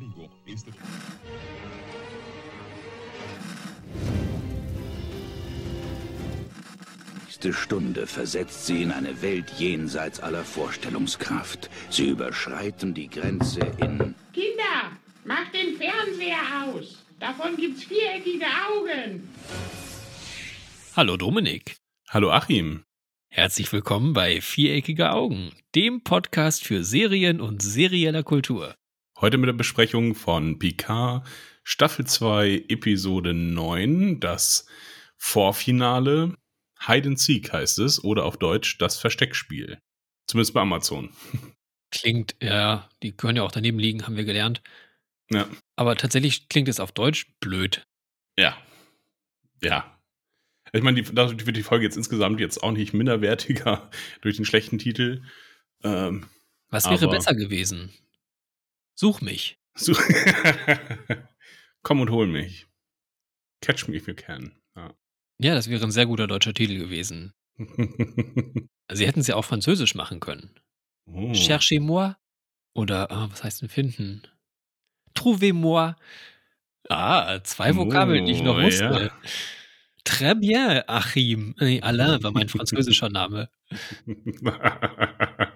Navigo. Este... nächste Stunde versetzt sie in eine Welt jenseits aller Vorstellungskraft. Sie überschreiten die Grenze in... Kinder, macht den Fernseher aus. Davon gibt's viereckige Augen. Hallo Dominik. Hallo Achim. Herzlich willkommen bei Viereckige Augen, dem Podcast für Serien und serieller Kultur. Heute mit der Besprechung von Picard, Staffel 2, Episode 9, das Vorfinale. Hide and Seek heißt es, oder auf Deutsch das Versteckspiel. Zumindest bei Amazon. Klingt, ja, die können ja auch daneben liegen, haben wir gelernt. Ja. Aber tatsächlich klingt es auf Deutsch blöd. Ja. Ja. Ich meine, die, dadurch wird die Folge jetzt insgesamt jetzt auch nicht minderwertiger durch den schlechten Titel. Ähm, Was wäre besser gewesen? Such mich. Such Komm und hol mich. Catch me if you can. Ja, ja das wäre ein sehr guter deutscher Titel gewesen. Sie hätten es ja auch französisch machen können. oh. Cherchez-moi. Oder, ah, was heißt denn finden? Trouvez-moi. Ah, zwei Vokabeln, die ich noch Oh, wusste. ja. Très bien, Achim. Nee, Alain war mein französischer Name.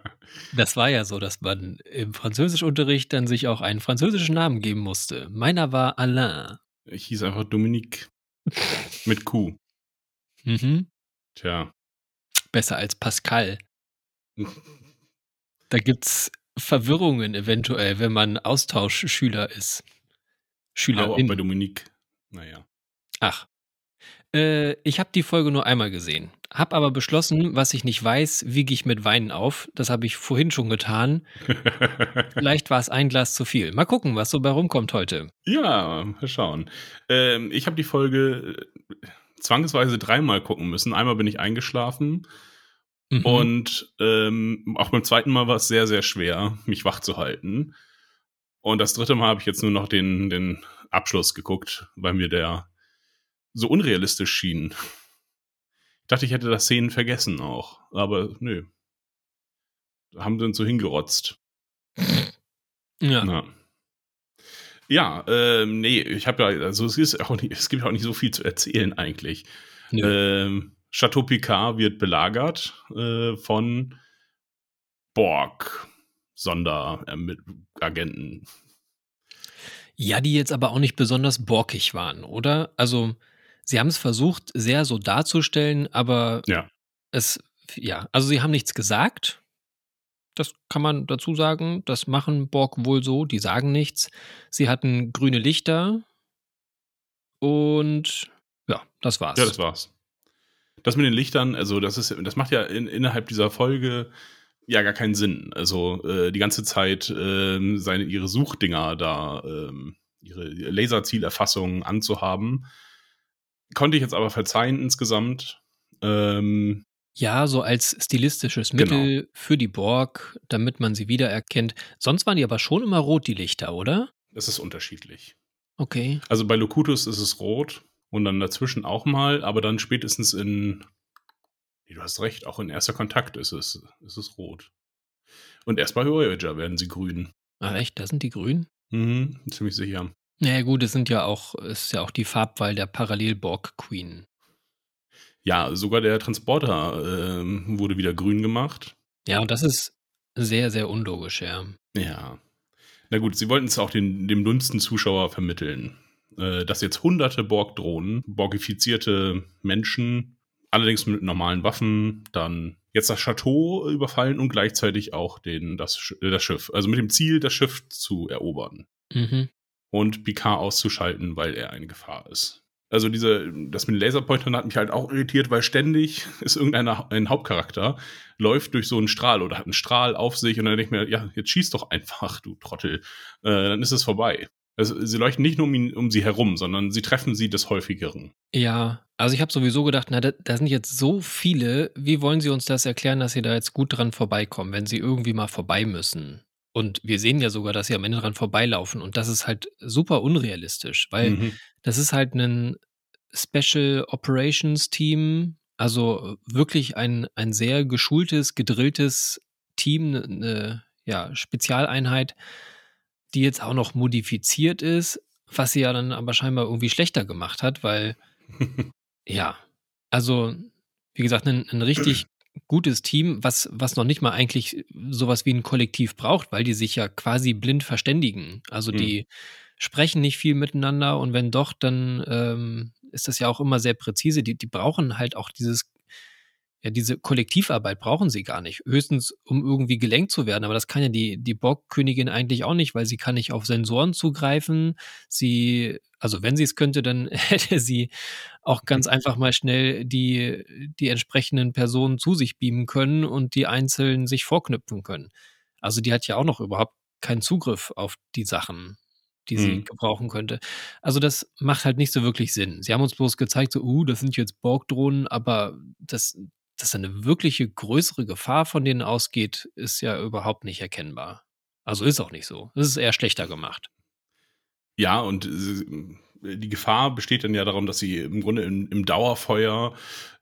Das war ja so, dass man im Französischunterricht dann sich auch einen französischen Namen geben musste. Meiner war Alain. ich hieß einfach Dominique. Mit Q. Mhm. Tja. Besser als Pascal. Da gibt's Verwirrungen eventuell, wenn man Austauschschüler ist. Aber auch bei. Dominique. Naja. Ach. Äh, ich habe die Folge nur einmal gesehen. Hab aber beschlossen, was ich nicht weiß, wiege ich mit Weinen auf. Das habe ich vorhin schon getan. Vielleicht war es ein Glas zu viel. Mal gucken, was so bei rumkommt heute. Ja, mal schauen. Ähm, ich habe die Folge äh, zwangsweise dreimal gucken müssen. Einmal bin ich eingeschlafen Mhm. und ähm, auch beim zweiten Mal war es sehr, sehr schwer, mich wach zu halten. Und das dritte Mal habe ich jetzt nur noch den, den Abschluss geguckt, weil mir der so unrealistisch schien. Ich dachte, ich hätte das Szenen vergessen auch, aber nö. Haben sie uns so hingerotzt. ja. Ja. Ja, ähm, nee, ich habe ja, also es ist auch nicht, es gibt auch nicht so viel zu erzählen eigentlich. Nö. Ähm, Chateau Picard wird belagert äh, von Borg, Sonderagenten. Ja, die jetzt aber auch nicht besonders borkig waren, oder? Also, sie haben es versucht, sehr so darzustellen, aber Ja. es, ja, also sie haben nichts gesagt. Das kann man dazu sagen. Das machen Borg wohl so. Die sagen nichts. Sie hatten grüne Lichter. Und ja, das war's. Ja, das war's. Das mit den Lichtern, also das ist, das macht ja in, innerhalb dieser Folge ja gar keinen Sinn. Also äh, die ganze Zeit ähm, seine ihre Suchdinger da, ähm, ihre Laserzielerfassung anzuhaben, konnte ich jetzt aber verzeihen insgesamt. Ähm, Ja, so als stilistisches Genau. Mittel für die Borg, damit man sie wiedererkennt. Sonst waren die aber schon immer rot, die Lichter, oder? es ist unterschiedlich. Okay. Also bei Locutus ist es rot und dann dazwischen auch mal, aber dann spätestens in, nee, du hast recht, auch in erster Kontakt ist es, ist es rot. Und erst bei Voyager werden sie grün. Ah, echt? Da sind die grün? Mhm, ziemlich sicher. Naja, gut, es sind ja auch, es ist ja auch die Farbwahl der Parallel-Borg-Queen. Ja, sogar der Transporter ähm, wurde wieder grün gemacht. Ja, und das ist sehr, sehr unlogisch, ja. Ja. Na gut, sie wollten es auch den, dem dünnsten Zuschauer vermitteln, äh, dass jetzt hunderte Borg-Drohnen, borgifizierte Menschen, allerdings mit normalen Waffen, dann jetzt das Chateau überfallen und gleichzeitig auch den, das, äh, das Schiff. Also mit dem Ziel, das Schiff zu erobern Mhm. Und Picard auszuschalten, weil er eine Gefahr ist. Also diese, das mit den Laserpointern hat mich halt auch irritiert, weil ständig ist irgendeiner ein Hauptcharakter, läuft durch so einen Strahl oder hat einen Strahl auf sich und dann denke ich mir, ja, jetzt schieß doch einfach, du Trottel. Äh, dann ist es vorbei. Also, sie leuchten nicht nur um, ihn, um sie herum, sondern sie treffen sie des Häufigeren. Ja, also ich habe sowieso gedacht, na, da, da sind jetzt so viele, wie wollen Sie uns das erklären, dass Sie da jetzt gut dran vorbeikommen, wenn Sie irgendwie mal vorbei müssen? Und wir sehen ja sogar, dass Sie am Ende dran vorbeilaufen und das ist halt super unrealistisch, weil Mhm. das ist halt ein Special Operations Team, also wirklich ein, ein sehr geschultes, gedrilltes Team, eine ja, Spezialeinheit, die jetzt auch noch modifiziert ist, was sie ja dann aber scheinbar irgendwie schlechter gemacht hat, weil, ja, also, wie gesagt, ein, ein richtig gutes Team, was, was noch nicht mal eigentlich sowas wie ein Kollektiv braucht, weil die sich ja quasi blind verständigen. Also Mhm. die sprechen nicht viel miteinander und wenn doch, dann ähm, ist das ja auch immer sehr präzise. Die, die brauchen halt auch dieses, ja, diese Kollektivarbeit brauchen sie gar nicht. Höchstens, um irgendwie gelenkt zu werden. Aber das kann ja die, die Borgkönigin eigentlich auch nicht, weil sie kann nicht auf Sensoren zugreifen. Sie, also wenn sie es könnte, dann hätte sie auch ganz einfach mal schnell die, die entsprechenden Personen zu sich beamen können und die einzeln sich vorknüpfen können. Also die hat ja auch noch überhaupt keinen Zugriff auf die Sachen, die sie Mhm. gebrauchen könnte. Also das macht halt nicht so wirklich Sinn. Sie haben uns bloß gezeigt, so, uh, das sind jetzt Borg-Drohnen, aber das, dass eine wirkliche größere Gefahr von denen ausgeht, ist ja überhaupt nicht erkennbar. Also ist auch nicht so. Es ist eher schlechter gemacht. Ja, und die Gefahr besteht dann ja darum, dass sie im Grunde im, im Dauerfeuer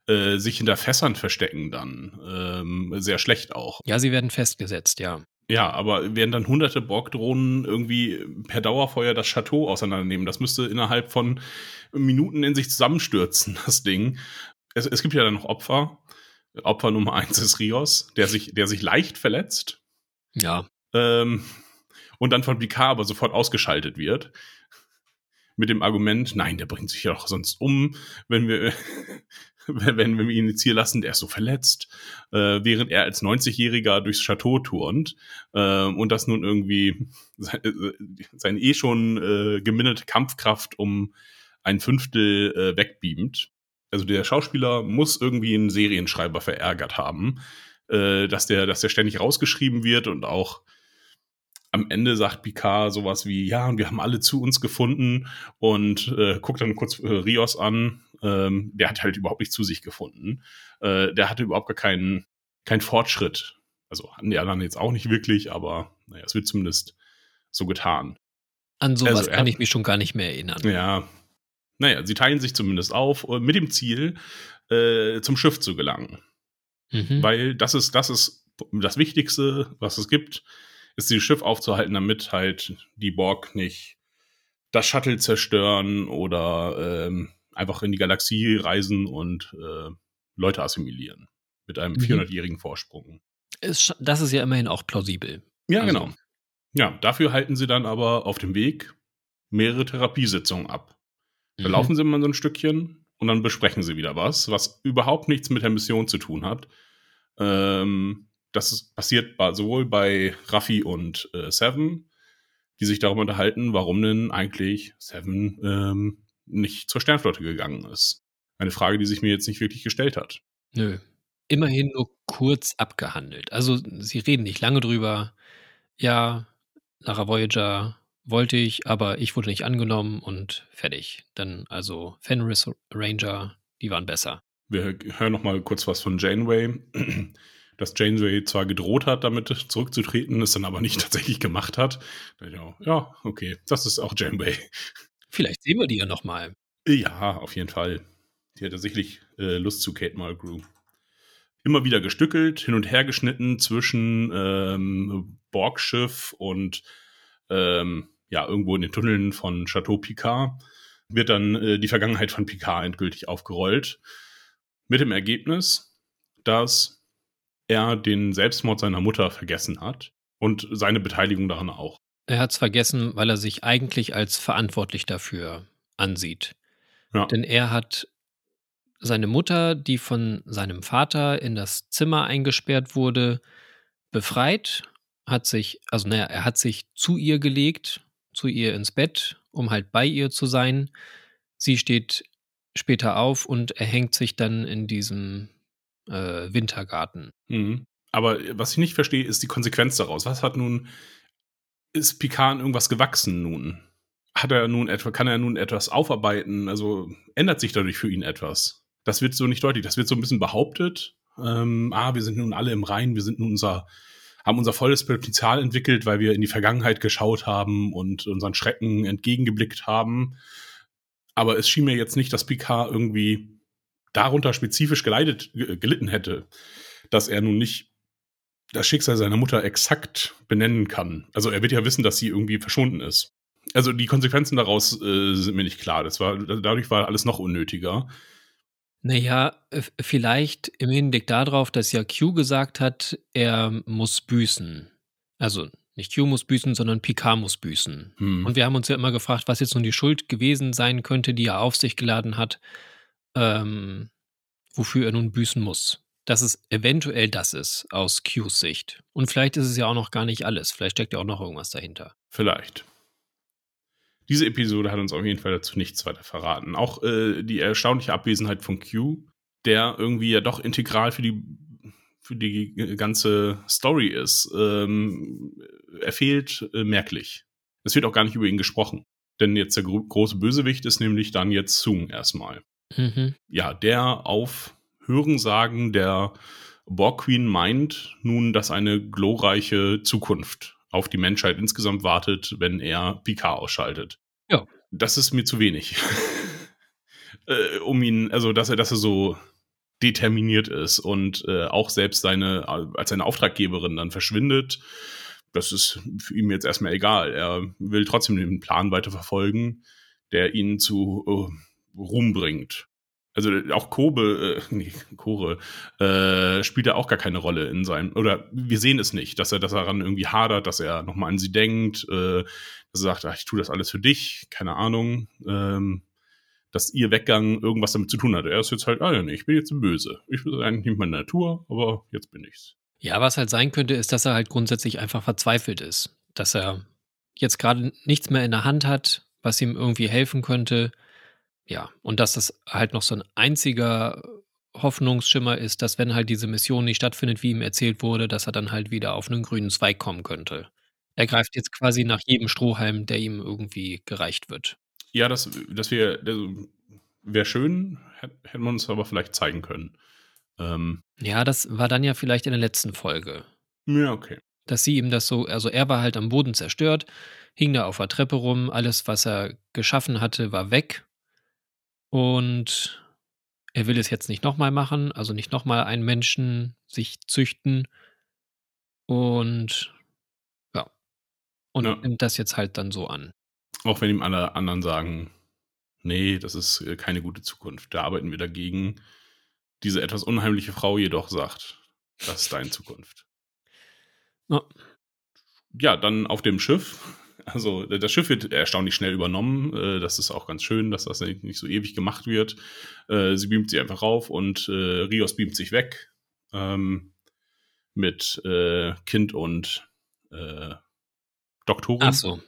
äh, sich hinter Fässern verstecken dann. Ähm, sehr schlecht auch. Ja, sie werden festgesetzt, ja. Ja, aber werden dann hunderte Borg-Drohnen irgendwie per Dauerfeuer das Chateau auseinandernehmen? Das müsste innerhalb von Minuten in sich zusammenstürzen, das Ding. Es, es gibt ja dann noch Opfer. Opfer Nummer eins ist Rios, der sich, der sich leicht verletzt. Ja. Ähm, und dann von Picard aber sofort ausgeschaltet wird. Mit dem Argument, nein, der bringt sich ja doch sonst um, wenn wir, wenn, wenn wir ihn jetzt hier lassen, der ist so verletzt. Äh, während er als 90-Jähriger durchs Chateau turnt äh, und das nun irgendwie seine, seine eh schon äh, geminderte Kampfkraft um ein Fünftel äh, wegbeamt. Also der Schauspieler muss irgendwie einen Serienschreiber verärgert haben, äh, dass, der, dass der ständig rausgeschrieben wird und auch am Ende sagt Picard sowas wie, ja, und wir haben alle zu uns gefunden und äh, guckt dann kurz äh, Rios an. Ähm, der hat halt überhaupt nicht zu sich gefunden. Äh, der hatte überhaupt gar keinen, keinen Fortschritt. Also hatten die anderen jetzt auch nicht wirklich, aber naja, es wird zumindest so getan. An sowas Also er kann ich mich schon gar nicht mehr erinnern. Ja. Naja, sie teilen sich zumindest auf äh, mit dem Ziel, äh, zum Schiff zu gelangen. Mhm. Weil das ist, das ist das Wichtigste, was es gibt, ist dieses Schiff aufzuhalten, damit halt die Borg nicht das Shuttle zerstören oder ähm, einfach in die Galaxie reisen und äh, Leute assimilieren. Mit einem Mhm. 400-jährigen Vorsprung. Ist, das ist ja immerhin auch plausibel. Ja, Also- genau. Ja, dafür halten sie dann aber auf dem Weg mehrere Therapiesitzungen ab. Da Mhm. laufen sie mal so ein Stückchen und dann besprechen sie wieder was, was überhaupt nichts mit der Mission zu tun hat. Ähm, das ist, passiert bei, sowohl bei Raffi und äh, Seven, die sich darüber unterhalten, warum denn eigentlich Seven ähm, nicht zur Sternflotte gegangen ist. Eine Frage, die sich mir jetzt nicht wirklich gestellt hat. Nö. Immerhin nur kurz abgehandelt. Also sie reden nicht lange drüber. Ja, Lara Voyager wollte ich, aber ich wurde nicht angenommen und fertig. Dann also Fenris Ranger, die waren besser. Wir hören noch mal kurz was von Janeway. Dass Janeway zwar gedroht hat, damit zurückzutreten, es dann aber nicht tatsächlich gemacht hat. Ja, okay, das ist auch Janeway. Vielleicht sehen wir die ja nochmal. Ja, auf jeden Fall. Die hatte sicherlich äh, Lust zu Kate Mulgrew. Immer wieder gestückelt, hin und her geschnitten zwischen ähm, Borgschiff und ähm, ja, irgendwo in den Tunneln von Chateau Picard wird dann äh, die Vergangenheit von Picard endgültig aufgerollt. Mit dem Ergebnis, dass er den Selbstmord seiner Mutter vergessen hat und seine Beteiligung daran auch. Er hat es vergessen, weil er sich eigentlich als verantwortlich dafür ansieht. Ja. Denn er hat seine Mutter, die von seinem Vater in das Zimmer eingesperrt wurde, befreit, hat sich, also naja, er hat sich zu ihr gelegt, zu ihr ins Bett, um halt bei ihr zu sein. Sie steht später auf und er hängt sich dann in diesem äh, Wintergarten. Mhm. Aber was ich nicht verstehe, ist die Konsequenz daraus. Was hat nun, ist Picard irgendwas gewachsen nun? Hat er nun etwa, kann er nun etwas aufarbeiten? Also ändert sich dadurch für ihn etwas? Das wird so nicht deutlich. Das wird so ein bisschen behauptet. Ähm, ah, wir sind nun alle im Reinen, wir sind nun unser, haben unser volles Potenzial entwickelt, weil wir in die Vergangenheit geschaut haben und unseren Schrecken entgegengeblickt haben. Aber es schien mir jetzt nicht, dass Picard irgendwie darunter spezifisch geleitet, ge- gelitten hätte, dass er nun nicht das Schicksal seiner Mutter exakt benennen kann. Also er wird ja wissen, dass sie irgendwie verschwunden ist. Also die Konsequenzen daraus äh, sind mir nicht klar. Das war, dadurch war alles noch unnötiger. Naja, vielleicht im Hinblick darauf, dass ja Q gesagt hat, er muss büßen. Also nicht Q muss büßen, sondern Picard muss büßen. Hm. Und wir haben uns ja immer gefragt, was jetzt nun die Schuld gewesen sein könnte, die er auf sich geladen hat, ähm, wofür er nun büßen muss. Dass es eventuell das ist, aus Qs Sicht. Und vielleicht ist es ja auch noch gar nicht alles. Vielleicht steckt ja auch noch irgendwas dahinter. Vielleicht. Diese Episode hat uns auf jeden Fall dazu nichts weiter verraten. Auch äh, die erstaunliche Abwesenheit von Q, der irgendwie ja doch integral für die für die ganze Story ist, ähm, er fehlt äh, merklich. Es wird auch gar nicht über ihn gesprochen. Denn jetzt der gro große Bösewicht ist nämlich dann jetzt Sung erstmal. Mhm. Ja, der auf Hörensagen der Borg Queen meint nun, dass eine glorreiche Zukunft auf die Menschheit insgesamt wartet, wenn er Picard ausschaltet. Ja. Das ist mir zu wenig. äh, um ihn, also dass er, dass er so determiniert ist und äh, auch selbst seine, als seine Auftraggeberin dann verschwindet, das ist für ihn jetzt erstmal egal. Er will trotzdem den Plan weiterverfolgen, der ihn zu äh, Ruhm bringt. Also auch Kobe, äh, nee, Kore, äh, spielt ja auch gar keine Rolle in seinem, oder wir sehen es nicht, dass er, dass er daran irgendwie hadert, dass er nochmal an sie denkt, äh, dass er sagt, ach, ich tue das alles für dich, keine Ahnung. Ähm, dass ihr Weggang irgendwas damit zu tun hat. Er ist jetzt halt, ah ja, nee, ich bin jetzt böse. Ich bin eigentlich nicht meine Natur, aber jetzt bin ich's. Ja, was halt sein könnte, ist, dass er halt grundsätzlich einfach verzweifelt ist. Dass er jetzt gerade nichts mehr in der Hand hat, was ihm irgendwie helfen könnte. Ja, und dass das halt noch so ein einziger Hoffnungsschimmer ist, dass wenn halt diese Mission nicht stattfindet, wie ihm erzählt wurde, dass er dann halt wieder auf einen grünen Zweig kommen könnte. Er greift jetzt quasi nach jedem Strohhalm, der ihm irgendwie gereicht wird. Ja, das, das wäre wär schön, hätten wir uns aber vielleicht zeigen können. Ähm, ja, das war dann ja vielleicht in der letzten Folge. Ja, okay. Dass sie ihm das so, also er war halt am Boden zerstört, hing da auf der Treppe rum, alles, was er geschaffen hatte, war weg. Und er will es jetzt nicht nochmal machen, also nicht nochmal einen Menschen sich züchten. Und ja. Und ja. nimmt das jetzt halt dann so an. Auch wenn ihm alle anderen sagen, nee, das ist äh, keine gute Zukunft. Da arbeiten wir dagegen. Diese etwas unheimliche Frau jedoch sagt, das ist deine Zukunft. Ja. ja, dann auf dem Schiff. Also das Schiff wird erstaunlich schnell übernommen. Äh, das ist auch ganz schön, dass das nicht so ewig gemacht wird. Äh, sie beamt sich einfach rauf und Rios beamt sich weg ähm, mit Kind und Doktorin. Ach so,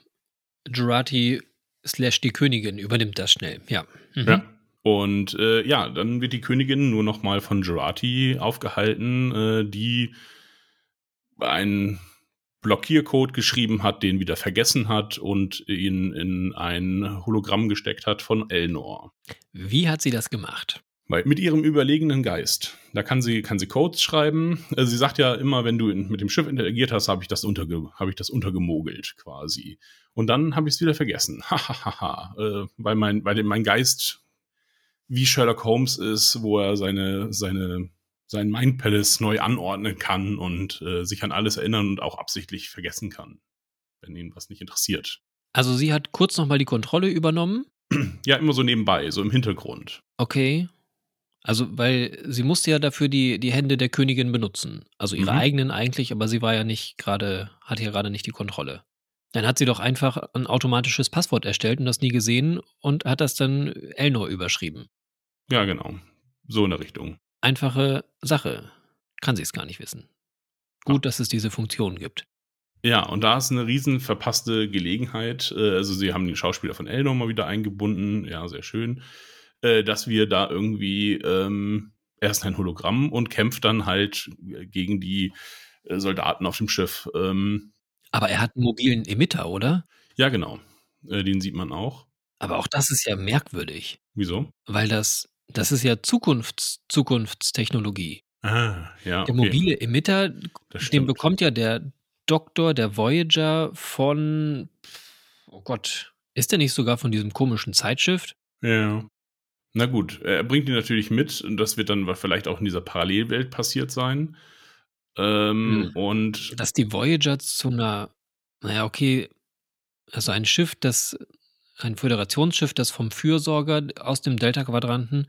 Jurati slash die Königin übernimmt das schnell, ja. Mhm. Ja. Und äh, ja, dann wird die Königin nur noch mal von Jurati aufgehalten, äh, die einen Blockiercode geschrieben hat, den wieder vergessen hat und ihn in ein Hologramm gesteckt hat von Elnor. Wie hat sie das gemacht? Weil mit ihrem überlegenen Geist. Da kann sie, kann sie Codes schreiben. Also sie sagt ja immer, wenn du in, mit dem Schiff interagiert hast, habe ich, das unterge, hab ich das untergemogelt quasi. Und dann habe ich es wieder vergessen. Hahaha. äh, weil, mein, weil mein Geist wie Sherlock Holmes ist, wo er seine, seine, sein Mind Palace neu anordnen kann und äh, sich an alles erinnern und auch absichtlich vergessen kann, wenn ihn was nicht interessiert. Also sie hat kurz nochmal die Kontrolle übernommen? Ja, immer so nebenbei, so im Hintergrund. Okay. Also, weil sie musste ja dafür die, die Hände der Königin benutzen. Also ihre mhm. eigenen eigentlich, aber sie war ja nicht gerade, hatte ja gerade nicht die Kontrolle. Dann hat sie doch einfach ein automatisches Passwort erstellt und das nie gesehen und hat das dann Elnor überschrieben. Ja, genau. So in der Richtung. Einfache Sache. Kann sie es gar nicht wissen. Gut, ja. dass es diese Funktion gibt. Ja, und da ist eine riesen verpasste Gelegenheit. Äh, also sie haben den Schauspieler von Elnor mal wieder eingebunden. Ja, sehr schön. Äh, dass wir da irgendwie ähm, erst ein Hologramm und kämpft dann halt gegen die äh, Soldaten auf dem Schiff. Ähm, aber er hat einen mobilen Emitter, oder? Ja, genau. Äh, den sieht man auch. Aber auch das ist ja merkwürdig. Wieso? Weil das, das ist ja Zukunfts, Zukunftstechnologie. Ah, ja. Okay. Der mobile Emitter, den bekommt ja der Doktor, der Voyager von, oh Gott, ist der nicht sogar von diesem komischen Zeitschiff? Ja. Na gut, er bringt ihn natürlich mit und das wird dann vielleicht auch in dieser Parallelwelt passiert sein. Ähm, Hm. Und Dass die Voyager zu einer, naja, okay, also ein Schiff, das, ein Föderationsschiff, das vom Fürsorger aus dem Delta-Quadranten,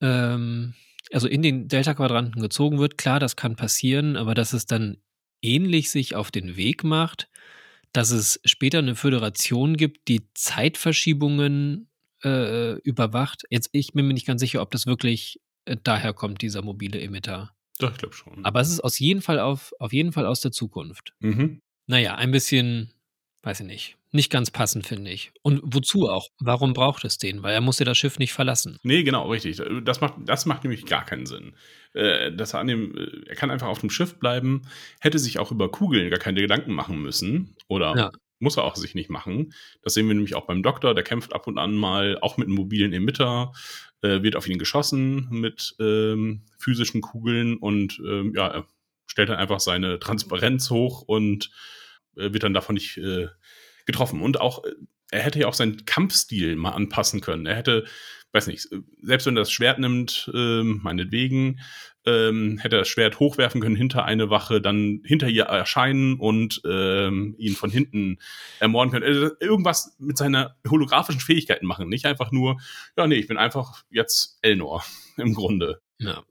ähm, also in den Delta-Quadranten gezogen wird, klar, das kann passieren, aber dass es dann ähnlich sich auf den Weg macht, dass es später eine Föderation gibt, die Zeitverschiebungen äh, überwacht. Jetzt, ich bin mir nicht ganz sicher, ob das wirklich äh, daher kommt, dieser mobile Emitter. doch, ich glaube schon. Aber es ist aus jeden Fall auf, auf jeden Fall aus der Zukunft. Mhm. Naja, ein bisschen, weiß ich nicht, nicht ganz passend, finde ich. Und wozu auch? Warum braucht es den? Weil er muss ja das Schiff nicht verlassen. Nee, genau, richtig. Das macht, das macht nämlich gar keinen Sinn. Äh, dass er, an dem, äh, er kann einfach auf dem Schiff bleiben, hätte sich auch über Kugeln gar keine Gedanken machen müssen. Oder Ja. muss er auch sich nicht machen. Das sehen wir nämlich auch beim Doktor, der kämpft ab und an mal, auch mit einem mobilen Emitter, äh, wird auf ihn geschossen mit ähm, physischen Kugeln und ähm, ja, er stellt dann einfach seine Transparenz hoch und äh, wird dann davon nicht äh, getroffen. Und auch, äh, er hätte ja auch seinen Kampfstil mal anpassen können. Er hätte, weiß nicht, selbst wenn er das Schwert nimmt, ähm, meinetwegen, ähm, hätte er das Schwert hochwerfen können hinter eine Wache, dann hinter ihr erscheinen und ähm, ihn von hinten ermorden können. Also irgendwas mit seiner holographischen Fähigkeiten machen. Nicht einfach nur, ja, nee, ich bin einfach jetzt Elnor im Grunde. Ja.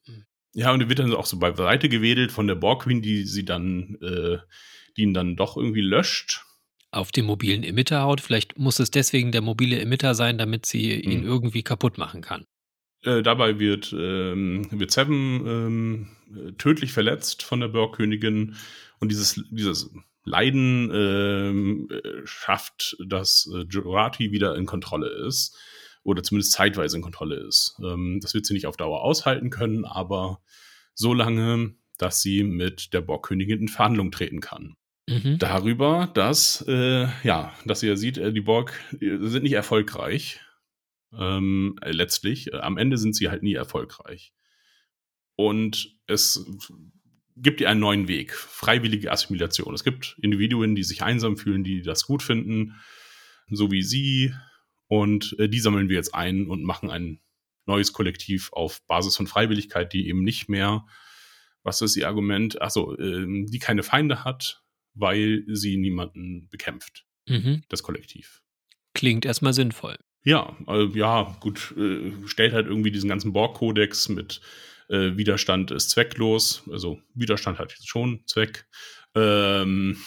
Ja, und er wird dann auch so beiseite gewedelt von der Borg Queen, die sie dann, äh, die ihn dann doch irgendwie löscht. Auf dem mobilen Emitter haut. Vielleicht muss es deswegen der mobile Emitter sein, damit sie ihn Hm. irgendwie kaputt machen kann. Äh, dabei wird, ähm, wird Seven ähm, äh, tödlich verletzt von der Borgkönigin und dieses, dieses Leiden ähm, äh, schafft, dass äh, Jurati wieder in Kontrolle ist oder zumindest zeitweise in Kontrolle ist. Ähm, das wird sie nicht auf Dauer aushalten können, aber so lange, dass sie mit der Borgkönigin in Verhandlung treten kann. Mhm. Darüber, dass, äh, ja, dass ihr sieht, äh, die Borg äh, sind nicht erfolgreich. Ähm, äh, letztlich. Äh, am Ende sind sie halt nie erfolgreich. Und es gibt ihr einen neuen Weg. Freiwillige Assimilation. Es gibt Individuen, die sich einsam fühlen, die das gut finden, so wie sie. Und äh, die sammeln wir jetzt ein und machen ein neues Kollektiv auf Basis von Freiwilligkeit, die eben nicht mehr, was ist ihr Argument? Achso, ähm, die keine Feinde hat, weil sie niemanden bekämpft, Mhm. das Kollektiv. Klingt erstmal sinnvoll. Ja, äh, ja, gut, äh, stellt halt irgendwie diesen ganzen Borg-Kodex mit äh, Widerstand ist zwecklos. Also Widerstand hat jetzt schon Zweck. Ähm,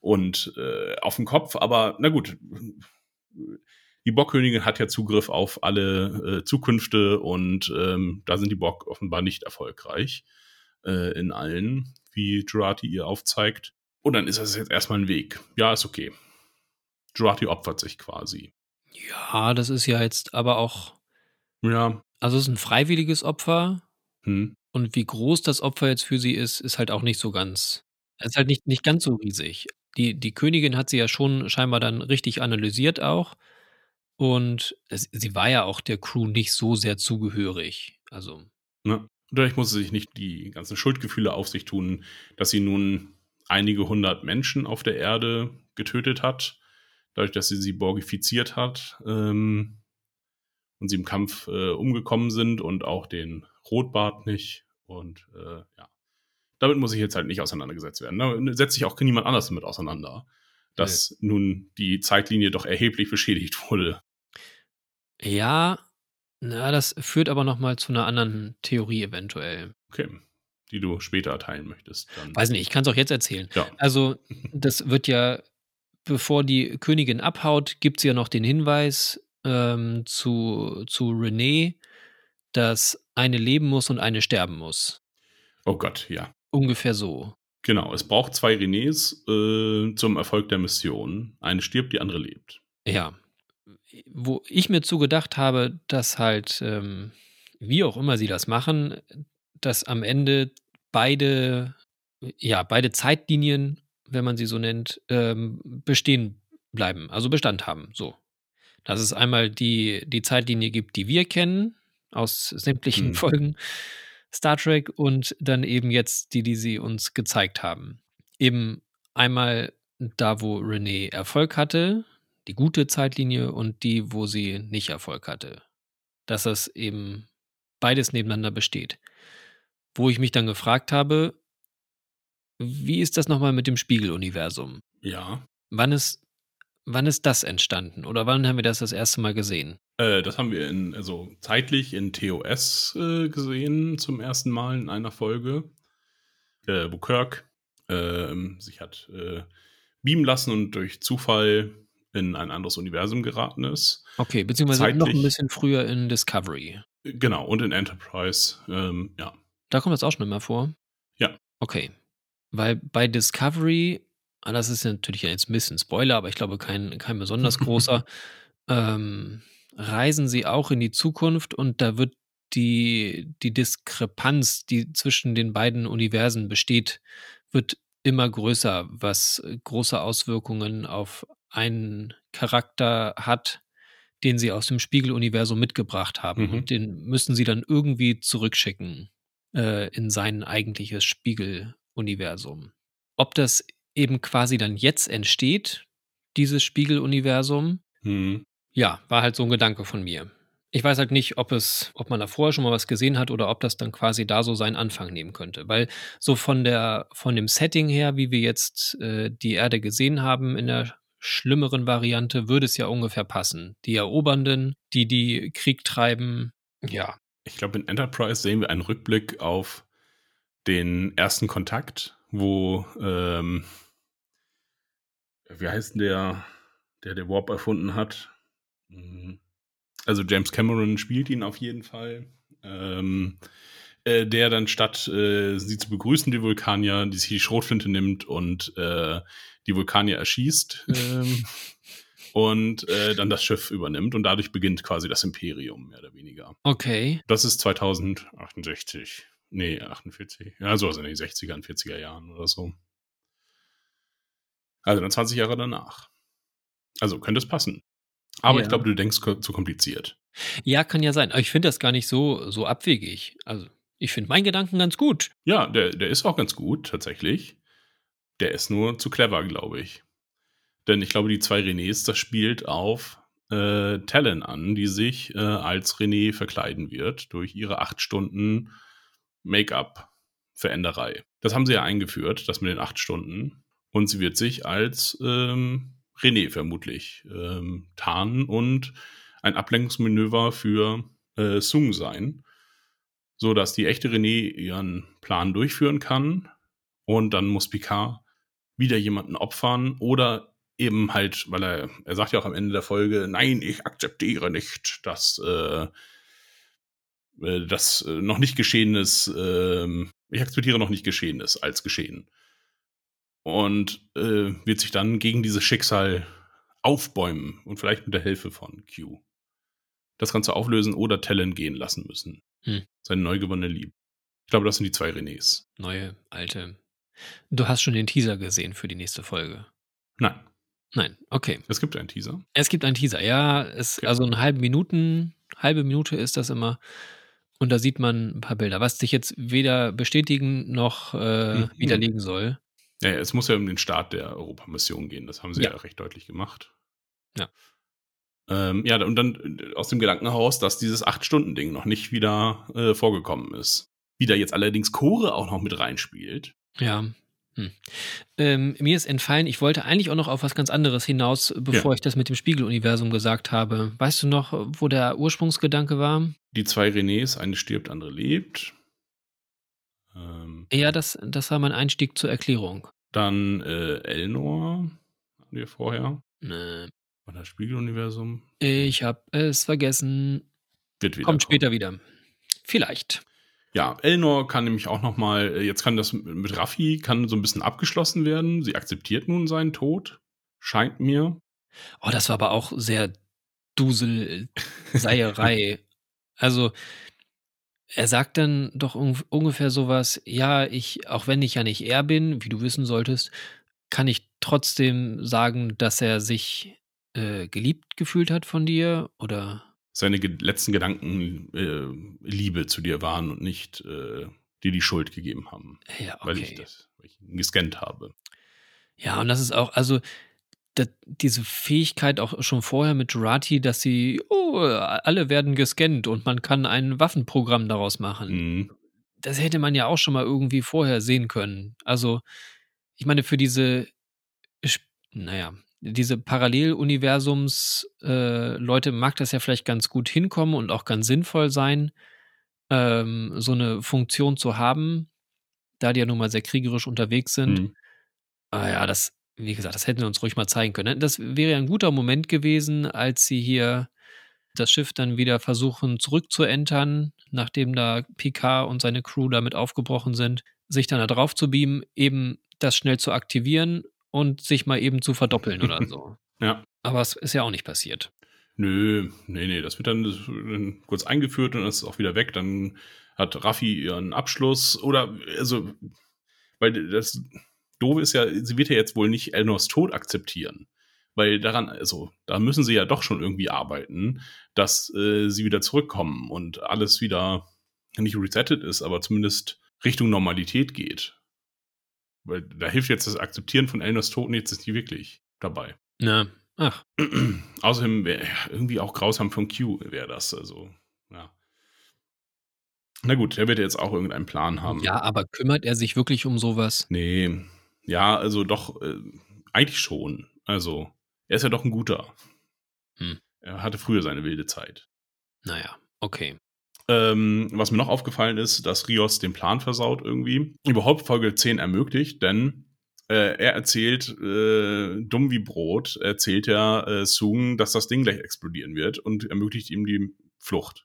und äh, auf den Kopf, aber na gut, die Borgkönigin hat ja Zugriff auf alle äh, Zukünfte und ähm, da sind die Borg offenbar nicht erfolgreich äh, in allen, wie Jurati ihr aufzeigt. Und dann ist das jetzt erstmal ein Weg. Ja, ist okay. Jurati opfert sich quasi. Ja, das ist ja jetzt aber auch, Ja, also es ist ein freiwilliges Opfer hm. und wie groß das Opfer jetzt für sie ist, ist halt auch nicht so ganz, ist halt nicht, nicht ganz so riesig. Die, die Königin hat sie ja schon scheinbar dann richtig analysiert auch und es, sie war ja auch der Crew nicht so sehr zugehörig. Also, Ne? Dadurch muss sie sich nicht die ganzen Schuldgefühle auf sich tun, dass sie nun einige hundert Menschen auf der Erde getötet hat, dadurch, dass sie sie borgifiziert hat ähm, und sie im Kampf äh, umgekommen sind und auch den Rotbart nicht. Und äh, ja, damit muss ich jetzt halt nicht auseinandergesetzt werden. Da setzt sich auch niemand anders damit auseinander, dass nun die Zeitlinie doch erheblich beschädigt wurde. ja, na, das führt aber nochmal zu einer anderen Theorie eventuell. Okay, die du später teilen möchtest. Dann. Weiß nicht, ich kann es auch jetzt erzählen. Ja. Also, das wird ja, bevor die Königin abhaut, gibt es ja noch den Hinweis ähm, zu, zu Renee, dass eine leben muss und eine sterben muss. Oh Gott, ja. Ungefähr so. Genau, es braucht zwei Renés äh, zum Erfolg der Mission. Eine stirbt, die andere lebt. Ja. Wo ich mir zugedacht habe, dass halt, ähm, wie auch immer sie das machen, dass am Ende beide, ja, beide Zeitlinien, wenn man sie so nennt, ähm, bestehen bleiben, also Bestand haben. So. Dass es einmal die, die Zeitlinie gibt, die wir kennen, aus sämtlichen Hm. Folgen Star Trek und dann eben jetzt die, die sie uns gezeigt haben. Eben einmal da, wo Renee Erfolg hatte, die gute Zeitlinie und die, wo sie nicht Erfolg hatte. Dass das eben beides nebeneinander besteht. Wo ich mich dann gefragt habe, wie ist das nochmal mit dem Spiegeluniversum? Ja. Wann ist, wann ist das entstanden? Oder wann haben wir das das erste Mal gesehen? Äh, das haben wir in, also zeitlich in TOS äh, gesehen, zum ersten Mal in einer Folge, äh, wo Kirk ähm, sich hat äh, beamen lassen und durch Zufall in ein anderes Universum geraten ist. Okay, beziehungsweise Zeitlich- noch ein bisschen früher in Discovery. Genau, und in Enterprise, ähm, ja. Da kommt das auch schon immer vor? Ja. Okay. Weil bei Discovery, ah, das ist ja natürlich jetzt ein bisschen Spoiler, aber ich glaube kein, kein besonders großer, ähm, reisen sie auch in die Zukunft und da wird die, die Diskrepanz, die zwischen den beiden Universen besteht, wird immer größer, was große Auswirkungen auf einen Charakter hat, den sie aus dem Spiegeluniversum mitgebracht haben. Mhm. Und den müssen sie dann irgendwie zurückschicken äh, in sein eigentliches Spiegeluniversum. Ob das eben quasi dann jetzt entsteht, dieses Spiegeluniversum, Hm. ja, war halt so ein Gedanke von mir. Ich weiß halt nicht, ob es, ob man da vorher schon mal was gesehen hat oder ob das dann quasi da so seinen Anfang nehmen könnte. Weil so von der, von dem Setting her, wie wir jetzt äh, die Erde gesehen haben in der schlimmeren Variante, würde es ja ungefähr passen. Die Erobernden, die die Krieg treiben, ja. Ich glaube, in Enterprise sehen wir einen Rückblick auf den ersten Kontakt, wo, ähm, wie heißt denn der, der der Warp erfunden hat? Hm. Also James Cameron spielt ihn auf jeden Fall. Ähm, äh, der dann statt äh, sie zu begrüßen, die Vulkanier, die sich die Schrotflinte nimmt und äh, die Vulkanier erschießt ähm, und äh, dann das Schiff übernimmt und dadurch beginnt quasi das Imperium, mehr oder weniger. Okay. Das ist 2068. Nee, 48. Ja, so in den 60er, 40er Jahren oder so. Also dann 20 Jahre danach. Also könnte es passen. Aber Ja. ich glaube, du denkst zu kompliziert. Ja, kann ja sein. Aber ich finde das gar nicht so, so abwegig. Also, ich finde meinen Gedanken ganz gut. Ja, der, der ist auch ganz gut, tatsächlich. Der ist nur zu clever, glaube ich. Denn ich glaube, die zwei Renés, das spielt auf äh, Talon an, die sich äh, als René verkleiden wird durch ihre acht Stunden Make-up-Veränderei. Das haben sie ja eingeführt, das mit den acht Stunden. Und sie wird sich als ähm, René vermutlich ähm, tarnen und ein Ablenkungsmanöver für äh, Sung sein, so dass die echte René ihren Plan durchführen kann und dann muss Picard wieder jemanden opfern oder eben halt, weil er, er sagt ja auch am Ende der Folge, nein, ich akzeptiere nicht, dass äh, äh, das äh, noch nicht Geschehenes, ähm, ich akzeptiere noch nicht Geschehenes als geschehen. Und äh, wird sich dann gegen dieses Schicksal aufbäumen und vielleicht mit der Hilfe von Q das Ganze auflösen oder Talon gehen lassen müssen. Hm. Seine neu gewonnene Liebe. Ich glaube, das sind die zwei Renés. Neue, alte. Du hast schon den Teaser gesehen für die nächste Folge. Nein, Nein, okay. es gibt einen Teaser. Es gibt einen Teaser, ja. Es, Okay. Also eine halbe Minuten, halbe Minute ist das immer. Und da sieht man ein paar Bilder, was sich jetzt weder bestätigen noch äh, Mhm. widerlegen soll. Ja, es muss ja um den Start der Europamission gehen. Das haben sie ja, Ja. recht deutlich gemacht. Ja. Ähm, ja, und dann äh, aus dem Gedanken heraus, dass dieses Acht-Stunden-Ding noch nicht wieder äh, vorgekommen ist. Wie da jetzt allerdings Chore auch noch mit reinspielt. Ja. Hm. Ähm, mir ist entfallen, ich wollte eigentlich auch noch auf was ganz anderes hinaus, bevor Ja. ich das mit dem Spiegeluniversum gesagt habe. Weißt du noch, wo der Ursprungsgedanke war? Die zwei Renés, eine stirbt, andere lebt. Ähm, Ja, das, das war mein Einstieg zur Erklärung. Dann äh, Elnor hatten wir vorher. Nee. Oder das Spiegeluniversum. Ich habe es vergessen. Wird wieder Kommt kommen. später wieder. Vielleicht. Ja, Elnor kann nämlich auch noch mal, jetzt kann das mit Raffi, kann so ein bisschen abgeschlossen werden. Sie akzeptiert nun seinen Tod, scheint mir. Oh, das war aber auch sehr Dusel-Seierei. also, er sagt dann doch ungef- ungefähr sowas, ja, ich, auch wenn ich ja nicht er bin, wie du wissen solltest, kann ich trotzdem sagen, dass er sich äh, geliebt gefühlt hat von dir? Oder Seine letzten Gedanken äh, Liebe zu dir waren und nicht äh, dir die Schuld gegeben haben, ja, okay. weil ich das weil ich ihn gescannt habe. Ja, und das ist auch, also da, diese Fähigkeit auch schon vorher mit Jurati, dass sie, oh, alle werden gescannt und man kann ein Waffenprogramm daraus machen. Mhm. das hätte man ja auch schon mal irgendwie vorher sehen können. Also, ich meine, für diese, naja, diese Paralleluniversums-Leute äh, mag das ja vielleicht ganz gut hinkommen und auch ganz sinnvoll sein, ähm, so eine Funktion zu haben, da die ja nun mal sehr kriegerisch unterwegs sind. Mhm. Ah ja, das, wie gesagt, das hätten wir uns ruhig mal zeigen können. Das wäre ja ein guter Moment gewesen, als sie hier das Schiff dann wieder versuchen zurückzuentern, nachdem da Picard und seine Crew damit aufgebrochen sind, sich dann da drauf zu beamen, eben das schnell zu aktivieren und sich mal eben zu verdoppeln oder so. ja. Aber es ist ja auch nicht passiert. Nö, nee, nee, das wird dann, kurz eingeführt und dann ist es auch wieder weg. Dann hat Raffi ihren Abschluss oder, also, weil das Doofe ist ja, sie wird ja jetzt wohl nicht Elnors Tod akzeptieren. Weil daran, also, da müssen sie ja doch schon irgendwie arbeiten, dass äh, sie wieder zurückkommen und alles wieder nicht resettet ist, aber zumindest Richtung Normalität geht. Weil da hilft jetzt das Akzeptieren von Elnors Tod jetzt nicht wirklich dabei. Na, ach. Außerdem wäre irgendwie auch grausam von Q wäre das, also, ja. Na gut, der wird jetzt auch irgendeinen Plan haben. Ja, aber kümmert er sich wirklich um sowas? Nee. Ja, also doch, äh, eigentlich schon. Also, er ist ja doch ein guter. Hm. Er hatte früher seine wilde Zeit. Naja, okay. Ähm, was mir noch aufgefallen ist, dass Rios den Plan versaut irgendwie. Überhaupt Folge 10 ermöglicht, denn äh, er erzählt, äh, dumm wie Brot, erzählt er äh, Sung, dass das Ding gleich explodieren wird und ermöglicht ihm die Flucht.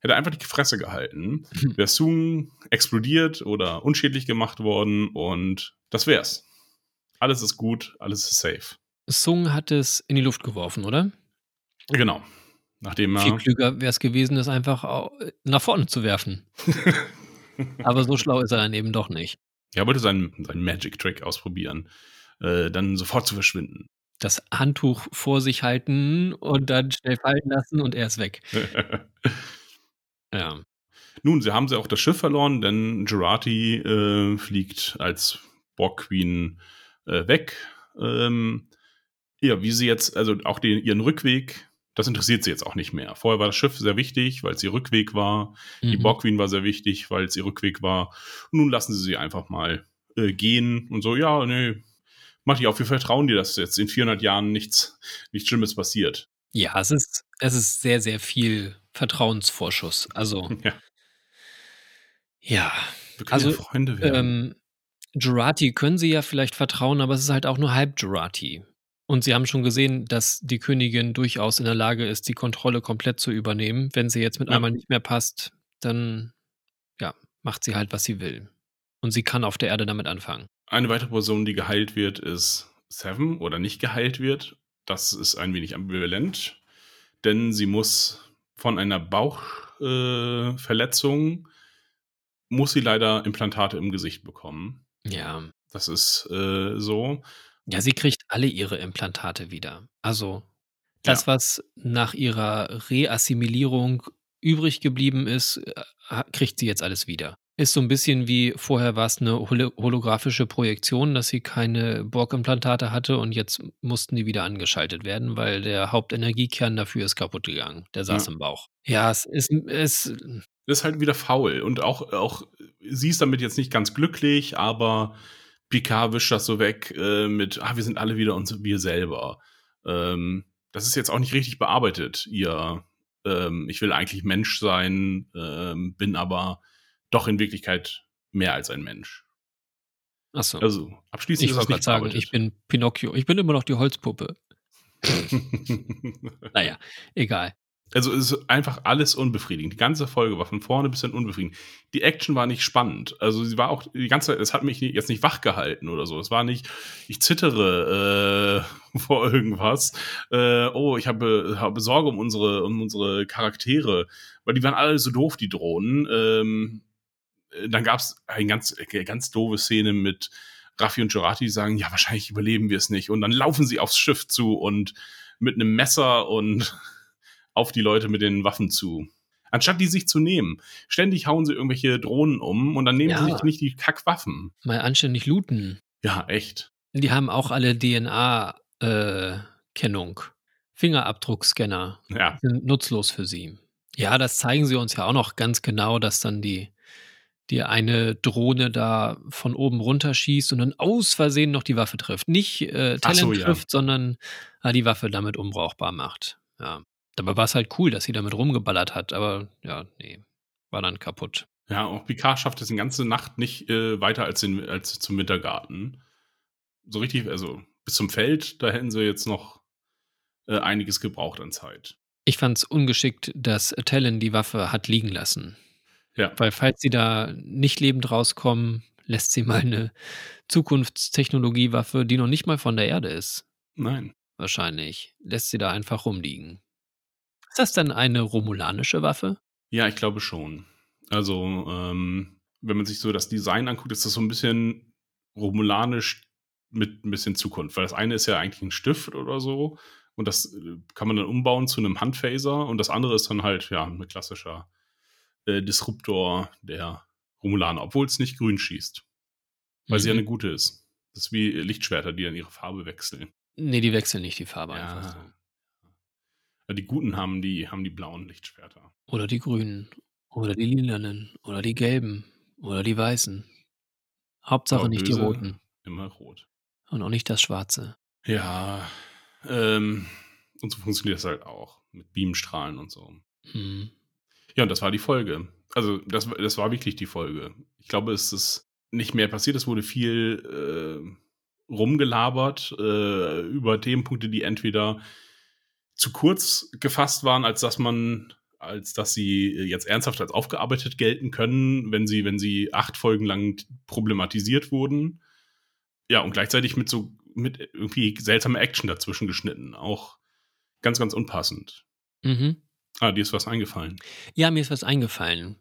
Hätte einfach die Fresse gehalten, wäre Sung explodiert oder unschädlich gemacht worden und das wär's. Alles ist gut, alles ist safe. Sung hat es in die Luft geworfen, oder? Genau. Nachdem Viel klüger wäre es gewesen, es einfach nach vorne zu werfen. Aber so schlau ist er dann eben doch nicht. Er wollte seinen, seinen Magic-Trick ausprobieren, äh, dann sofort zu verschwinden. Das Handtuch vor sich halten und dann schnell fallen lassen und er ist weg. ja. Nun, sie haben sie auch das Schiff verloren, denn Gerati äh, fliegt als Borg Queen äh, weg. Ähm, ja, wie sie jetzt, also auch den, ihren Rückweg das interessiert sie jetzt auch nicht mehr. Vorher war das Schiff sehr wichtig, weil es ihr Rückweg war. Mhm. Die Borg-Queen war sehr wichtig, weil es ihr Rückweg war. Und nun lassen sie sie einfach mal äh, gehen und so, ja, nee, mach dich auf, wir vertrauen dir, dass jetzt in 400 Jahren nichts, nichts Schlimmes passiert. Ja, es ist, es ist sehr, sehr viel Vertrauensvorschuss. Also, ja. Ja. also, ja Freunde werden. Ähm, Jurati können sie ja vielleicht vertrauen, aber es ist halt auch nur halb Jurati. Und sie haben schon gesehen, dass die Königin durchaus in der Lage ist, die Kontrolle komplett zu übernehmen. Wenn sie jetzt mit ja. einmal nicht mehr passt, dann ja, macht sie halt, was sie will. Und sie kann auf der Erde damit anfangen. Eine weitere Person, die geheilt wird, ist Seven oder nicht geheilt wird. Das ist ein wenig ambivalent, denn sie muss von einer Bauchverletzung äh, muss sie leider Implantate im Gesicht bekommen. Ja. Das ist äh, so. Ja, sie kriegt alle ihre Implantate wieder. Also das, ja. was nach ihrer Reassimilierung übrig geblieben ist, äh, kriegt sie jetzt alles wieder. Ist so ein bisschen wie vorher war es eine holographische Projektion, dass sie keine Borg-Implantate hatte und jetzt mussten die wieder angeschaltet werden, weil der Hauptenergiekern dafür ist kaputt gegangen. Der saß ja. im Bauch. Ja, es ist, es ist halt wieder faul und auch, auch sie ist damit jetzt nicht ganz glücklich, aber Picard wischt das so weg äh, mit, ah, wir sind alle wieder uns wir selber. Ähm, das ist jetzt auch nicht richtig bearbeitet, ihr, ähm, ich will eigentlich Mensch sein, ähm, bin aber doch in Wirklichkeit mehr als ein Mensch. Achso. Also, abschließend ich ist es nicht sagen, ich bin Pinocchio. Ich bin immer noch die Holzpuppe. naja, egal. Also es ist einfach alles unbefriedigend. Die ganze Folge war von vorne bis hin unbefriedigend. Die Action war nicht spannend. Also sie war auch die ganze Zeit, es hat mich jetzt nicht wach gehalten oder so. Es war nicht, ich zittere äh, vor irgendwas. Äh, oh, ich habe, habe Sorge um unsere, um unsere Charaktere. Weil die waren alle so doof, die Drohnen. Ähm, dann gab es eine ganz, eine ganz doofe Szene mit Raffi und Gerati, die sagen, ja, wahrscheinlich überleben wir es nicht. Und dann laufen sie aufs Schiff zu und mit einem Messer und auf die Leute mit den Waffen zu. Anstatt die sich zu nehmen. Ständig hauen sie irgendwelche Drohnen um und dann nehmen ja. sie sich nicht die Kackwaffen. Mal anständig looten. Ja, echt. Die haben auch alle DNA-Kennung. Äh, Fingerabdruckscanner ja. sind nutzlos für sie. Ja, das zeigen sie uns ja auch noch ganz genau, dass dann die, die eine Drohne da von oben runterschießt und dann aus Versehen noch die Waffe trifft. Nicht äh, Talent so, ja. trifft, sondern äh, die Waffe damit unbrauchbar macht. Ja. Dabei war es halt cool, dass sie damit rumgeballert hat, aber ja, nee, war dann kaputt. Ja, auch Picard schafft es die ganze Nacht nicht äh, weiter als, den, als zum Wintergarten. So richtig, also bis zum Feld, da hätten sie jetzt noch äh, einiges gebraucht an Zeit. Ich fand's ungeschickt, dass Talon die Waffe hat liegen lassen. Ja. Weil falls sie da nicht lebend rauskommen, lässt sie mal eine Zukunftstechnologiewaffe, die noch nicht mal von der Erde ist, Nein. wahrscheinlich, lässt sie da einfach rumliegen. Ist das dann eine romulanische Waffe? Ja, ich glaube schon. Also, ähm, wenn man sich so das Design anguckt, ist das so ein bisschen romulanisch mit ein bisschen Zukunft. Weil das eine ist ja eigentlich ein Stift oder so. Und das äh, kann man dann umbauen zu einem Handphaser. Und das andere ist dann halt, ja, ein klassischer äh, Disruptor der Romulaner, obwohl es nicht grün schießt. Weil sie ja Mhm. eine gute ist. Das ist wie Lichtschwerter, die dann ihre Farbe wechseln. Nee, die wechseln nicht die Farbe Ja. einfach so. Die guten haben die, haben die blauen Lichtschwerter. Oder die grünen. Oder die lilanen. Oder die gelben. Oder die weißen. Hauptsache Aber nicht die roten. Immer rot. Und auch nicht das schwarze. Ja, ähm, und so funktioniert das halt auch. Mit Beamstrahlen und so. Hm. Ja, und das war die Folge. Also, das, das war wirklich die Folge. Ich glaube, es ist nicht mehr passiert. Es wurde viel äh, rumgelabert äh, über Themenpunkte, die entweder zu kurz gefasst waren, als dass man, als dass sie jetzt ernsthaft als aufgearbeitet gelten können, wenn sie, wenn sie acht Folgen lang problematisiert wurden. Ja, und gleichzeitig mit so, mit irgendwie seltsamer Action dazwischen geschnitten. Auch ganz, ganz unpassend. Mhm. Ah, dir ist was eingefallen. Ja, mir ist was eingefallen.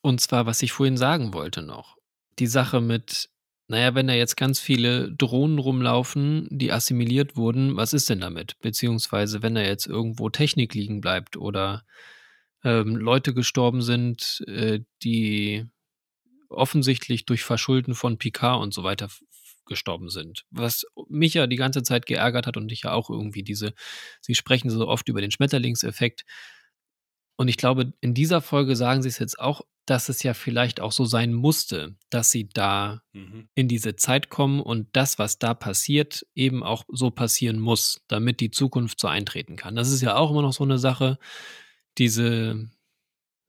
Und zwar, was ich vorhin sagen wollte noch. Die Sache mit, naja, wenn da jetzt ganz viele Drohnen rumlaufen, die assimiliert wurden, was ist denn damit? Beziehungsweise, wenn da jetzt irgendwo Technik liegen bleibt oder ähm, Leute gestorben sind, äh, die offensichtlich durch Verschulden von Picard und so weiter gestorben sind. Was mich ja die ganze Zeit geärgert hat und ich ja auch irgendwie diese, sie sprechen so oft über den Schmetterlingseffekt. Und ich glaube, in dieser Folge sagen sie es jetzt auch, dass es ja vielleicht auch so sein musste, dass sie da Mhm. in diese Zeit kommen und das, was da passiert, eben auch so passieren muss, damit die Zukunft so eintreten kann. Das ist ja auch immer noch so eine Sache, diese,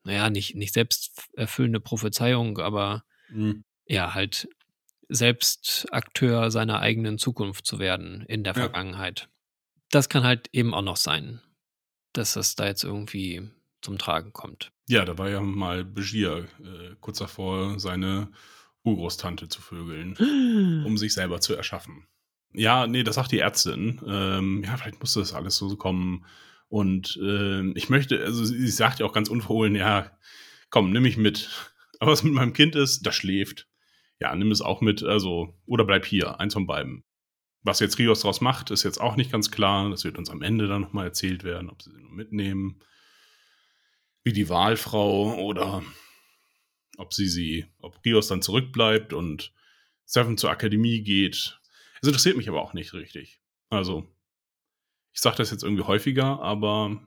naja, nicht, nicht selbsterfüllende Prophezeiung, aber Mhm. ja, halt selbst Akteur seiner eigenen Zukunft zu werden in der Ja. Vergangenheit. Das kann halt eben auch noch sein, dass das da jetzt irgendwie zum Tragen kommt. Ja, da war ja mal Begier äh, kurz davor, seine Urgroßtante zu vögeln, um sich selber zu erschaffen. Ja, nee, das sagt die Ärztin. Ähm, ja, vielleicht musste das alles so kommen. Und ähm, ich möchte, also sie, sagt ja auch ganz unverhohlen, ja, komm, nimm mich mit. Aber was mit meinem Kind ist, das schläft. Ja, nimm es auch mit, also, oder bleib hier, eins von beiden. Was jetzt Rios draus macht, ist jetzt auch nicht ganz klar. Das wird uns am Ende dann nochmal erzählt werden, ob sie sie nur mitnehmen. Wie die Wahlfrau oder ob sie sie, ob Rios dann zurückbleibt und Seven zur Akademie geht. Es interessiert mich aber auch nicht richtig. Also, ich sage das jetzt irgendwie häufiger, aber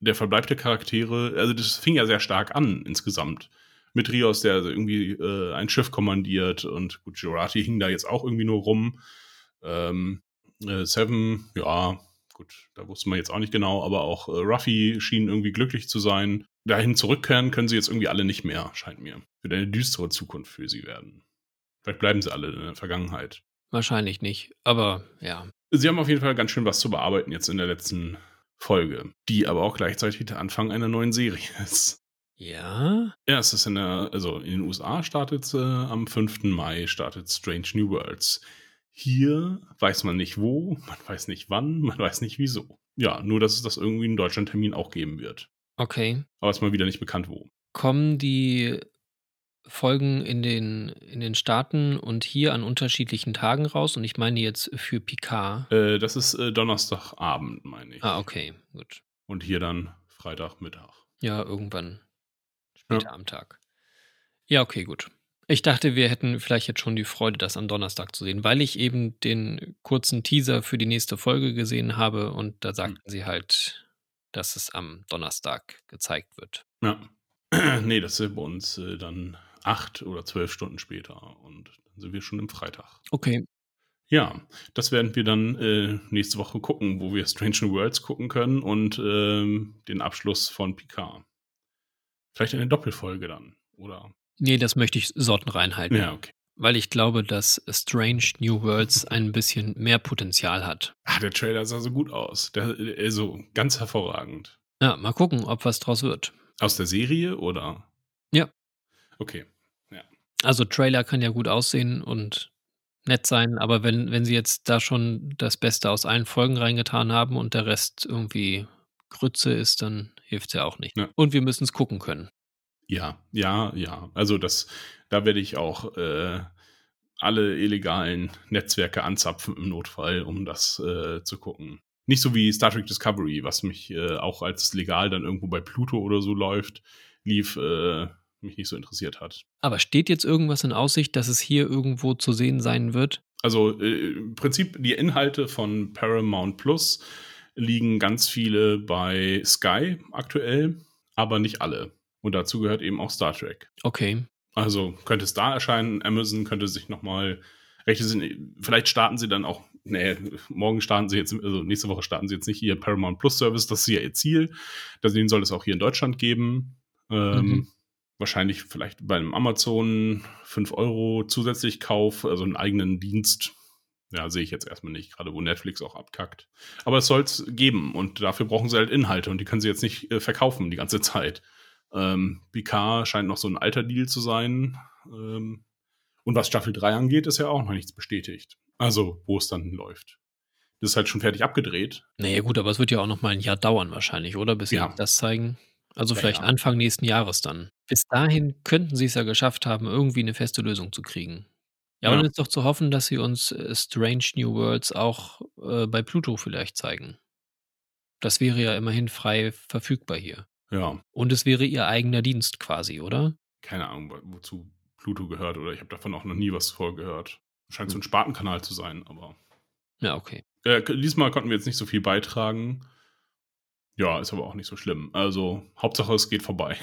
der Verbleib der Charaktere, also das fing ja sehr stark an insgesamt. Mit Rios, der also irgendwie äh, ein Schiff kommandiert und gut, Girati hing da jetzt auch irgendwie nur rum. Ähm, äh, Seven, ja, gut, da wusste man jetzt auch nicht genau, aber auch äh, Ruffy schien irgendwie glücklich zu sein. Dahin zurückkehren können sie jetzt irgendwie alle nicht mehr, scheint mir. Wird eine düstere Zukunft für sie werden. Vielleicht bleiben sie alle in der Vergangenheit. Wahrscheinlich nicht, aber ja. Sie haben auf jeden Fall ganz schön was zu bearbeiten jetzt in der letzten Folge, die aber auch gleichzeitig der Anfang einer neuen Serie ist. Ja? Ja, es ist in der, also in den USA startet äh, am 5. Mai startet Strange New Worlds. Hier weiß man nicht wo, man weiß nicht wann, man weiß nicht wieso. Ja, nur dass es das irgendwie in Deutschland Termin auch geben wird. Okay. Aber ist mal wieder nicht bekannt wo. Kommen die Folgen in den, in den Staaten und hier an unterschiedlichen Tagen raus? Und ich meine jetzt für Picard. Äh, das ist äh, Donnerstagabend, meine ich. Ah, okay, gut. Und hier dann Freitagmittag. Ja, irgendwann später am Tag. Ja, okay, gut. Ich dachte, wir hätten vielleicht jetzt schon die Freude, das am Donnerstag zu sehen, weil ich eben den kurzen Teaser für die nächste Folge gesehen habe und da sagten sie halt, dass es am Donnerstag gezeigt wird. Ja. nee, das ist bei uns äh, dann acht oder zwölf Stunden später. Und dann sind wir schon im Freitag. Okay. Ja, das werden wir dann äh, nächste Woche gucken, wo wir Strange New Worlds gucken können und ähm, den Abschluss von Picard. Vielleicht eine Doppelfolge dann, oder? Nee, das möchte ich Sorten reinhalten. Ja, okay. Weil ich glaube, dass Strange New Worlds ein bisschen mehr Potenzial hat. Ah, der Trailer sah so gut aus. Der, also ganz hervorragend. Ja, mal gucken, ob was draus wird. Aus der Serie oder? Ja. Okay. Also Trailer kann ja gut aussehen und nett sein, aber wenn, wenn sie jetzt da schon das Beste aus allen Folgen reingetan haben und der Rest irgendwie Grütze ist, dann hilft es ja auch nicht. Ja. Und wir müssen es gucken können. Ja, ja, ja. Also das, da werde ich auch äh, alle illegalen Netzwerke anzapfen im Notfall, um das äh, zu gucken. Nicht so wie Star Trek Discovery, was mich äh, auch als legal dann irgendwo bei Pluto oder so läuft, lief, äh, mich nicht so interessiert hat. Aber steht jetzt irgendwas in Aussicht, dass es hier irgendwo zu sehen sein wird? Also äh, im Prinzip die Inhalte von Paramount Plus liegen ganz viele bei Sky aktuell, aber nicht alle. Und dazu gehört eben auch Star Trek. Okay. Also könnte es da erscheinen, Amazon könnte sich nochmal Rechte sind, vielleicht starten sie dann auch, nee, morgen starten sie jetzt, also nächste Woche starten sie jetzt nicht ihr Paramount Plus Service, das ist ja ihr Ziel. Den soll es auch hier in Deutschland geben. Ähm, Mhm. Wahrscheinlich vielleicht bei einem Amazon 5 Euro zusätzlich Kauf, also einen eigenen Dienst. Ja, sehe ich jetzt erstmal nicht, gerade wo Netflix auch abkackt. Aber es soll es geben und dafür brauchen sie halt Inhalte und die können sie jetzt nicht äh, verkaufen die ganze Zeit. Ähm, Picard scheint noch so ein alter Deal zu sein. Ähm, und was Staffel 3 angeht, ist ja auch noch nichts bestätigt. Also, wo es dann läuft. Das ist halt schon fertig abgedreht. Naja, gut, aber es wird ja auch noch mal ein Jahr dauern wahrscheinlich, oder? Bis sie Ja. das zeigen. Also Ja, vielleicht ja. Anfang nächsten Jahres dann. Bis dahin könnten sie es ja geschafft haben, irgendwie eine feste Lösung zu kriegen. Ja, aber dann ist doch zu hoffen, dass sie uns äh, Strange New Worlds auch äh, bei Pluto vielleicht zeigen. Das wäre ja immerhin frei verfügbar hier. Ja, Und es wäre ihr eigener Dienst quasi, oder? keine Ahnung, wo- wozu Pluto gehört oder ich habe davon auch noch nie was vorgehört. Scheint so ein Spartenkanal zu sein, aber. Ja, okay. Äh, diesmal konnten wir jetzt nicht so viel beitragen. Ja, ist aber auch nicht so schlimm. Also, Hauptsache es geht vorbei.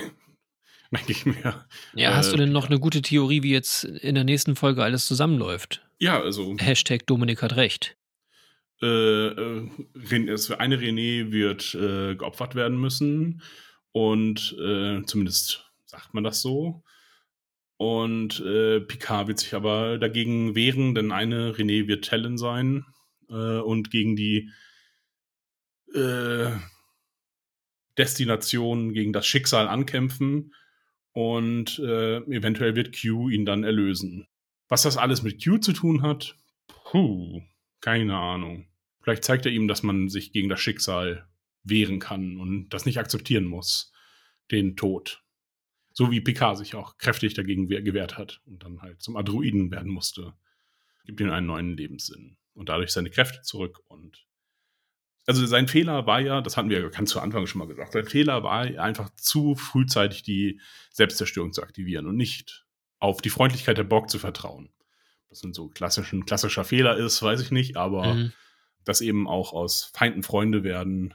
Denke ich mir. Ja, hast Äh, du denn noch eine gute Theorie, wie jetzt in der nächsten Folge alles zusammenläuft? Ja, also Hashtag Dominik hat recht. äh, äh, eine René wird äh, geopfert werden müssen. Und äh, zumindest sagt man das so. Und äh, Picard wird sich aber dagegen wehren, denn eine René wird Talon sein äh, und gegen die äh, Destination, gegen das Schicksal ankämpfen. Und äh, eventuell wird Q ihn dann erlösen. Was das alles mit Q zu tun hat, puh, keine Ahnung. Vielleicht zeigt er ihm, dass man sich gegen das Schicksal wehren kann und das nicht akzeptieren muss. Den Tod. So wie Picard sich auch kräftig dagegen wehr- gewehrt hat und dann halt zum Androiden werden musste. Gibt ihm einen neuen Lebenssinn und dadurch seine Kräfte zurück und also sein Fehler war ja, das hatten wir ja ganz zu Anfang schon mal gesagt, sein Fehler war einfach zu frühzeitig die Selbstzerstörung zu aktivieren und nicht auf die Freundlichkeit der Borg zu vertrauen. Das sind so klassischen, klassischer Fehler ist, weiß ich nicht, aber Mhm. dass eben auch aus Feinden Freunde werden.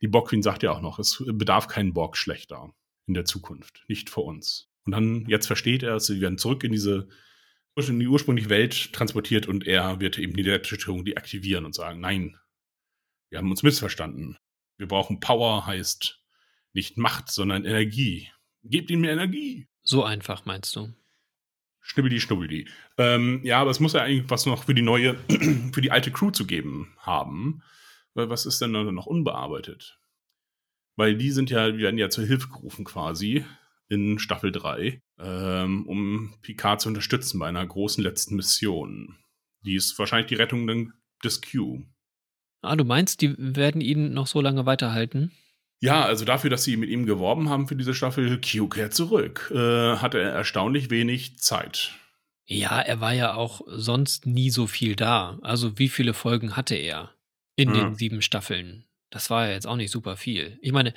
Die Borg Queen sagt ja auch noch, es bedarf keinen Borg schlechter in der Zukunft, nicht für uns. Und dann, jetzt versteht er es, sie werden zurück in diese in die ursprüngliche Welt transportiert und er wird eben die Selbstzerstörung deaktivieren und sagen, nein, wir haben uns missverstanden. Wir brauchen Power, heißt nicht Macht, sondern Energie. Gebt ihm Energie. So einfach meinst du? Schnibbeli, schnubbeli. Ähm, ja, aber es muss ja eigentlich was noch für die neue, für die alte Crew zu geben haben. Weil was ist denn da noch unbearbeitet? Weil die sind ja, die werden ja zur Hilfe gerufen quasi in Staffel 3, ähm, um Picard zu unterstützen bei einer großen letzten Mission. Die ist wahrscheinlich die Rettung dann des Q. Ah, du meinst, die werden ihn noch so lange weiterhalten? Ja, also dafür, dass sie mit ihm geworben haben für diese Staffel, Q kehrt zurück, äh, hatte er erstaunlich wenig Zeit. Ja, er war ja auch sonst nie so viel da. Also wie viele Folgen hatte er in Ja. den sieben Staffeln? Das war ja jetzt auch nicht super viel. Ich meine,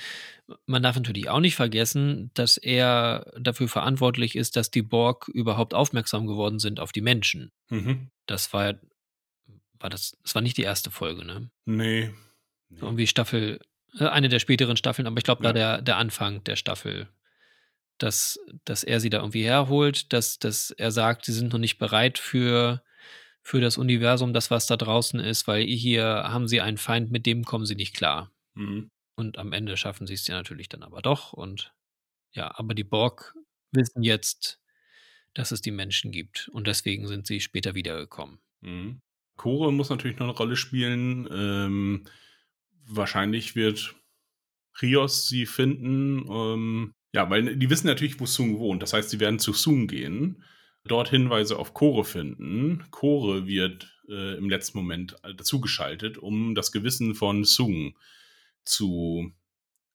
man darf natürlich auch nicht vergessen, dass er dafür verantwortlich ist, dass die Borg überhaupt aufmerksam geworden sind auf die Menschen. Mhm. Das war ja, war das, das war nicht die erste Folge, ne? Nee. nee. Irgendwie Staffel, äh, eine der späteren Staffeln, aber ich glaube, da Ja. der, der Anfang der Staffel dass, dass er sie da irgendwie herholt, dass, dass er sagt, sie sind noch nicht bereit für, für das Universum, das was da draußen ist, weil hier haben sie einen Feind, mit dem kommen sie nicht klar. Mhm. Und am Ende schaffen sie es ja natürlich dann aber doch. Und ja, aber die Borg wissen jetzt, dass es die Menschen gibt. Und deswegen sind sie später wiedergekommen. Mhm. Chore muss natürlich noch eine Rolle spielen. Ähm, wahrscheinlich wird Rios sie finden. Ähm, ja, weil die wissen natürlich, wo Sung wohnt. Das heißt, sie werden zu Sung gehen, dort Hinweise auf Chore finden. Chore wird äh, im letzten Moment dazugeschaltet, um das Gewissen von Sung zu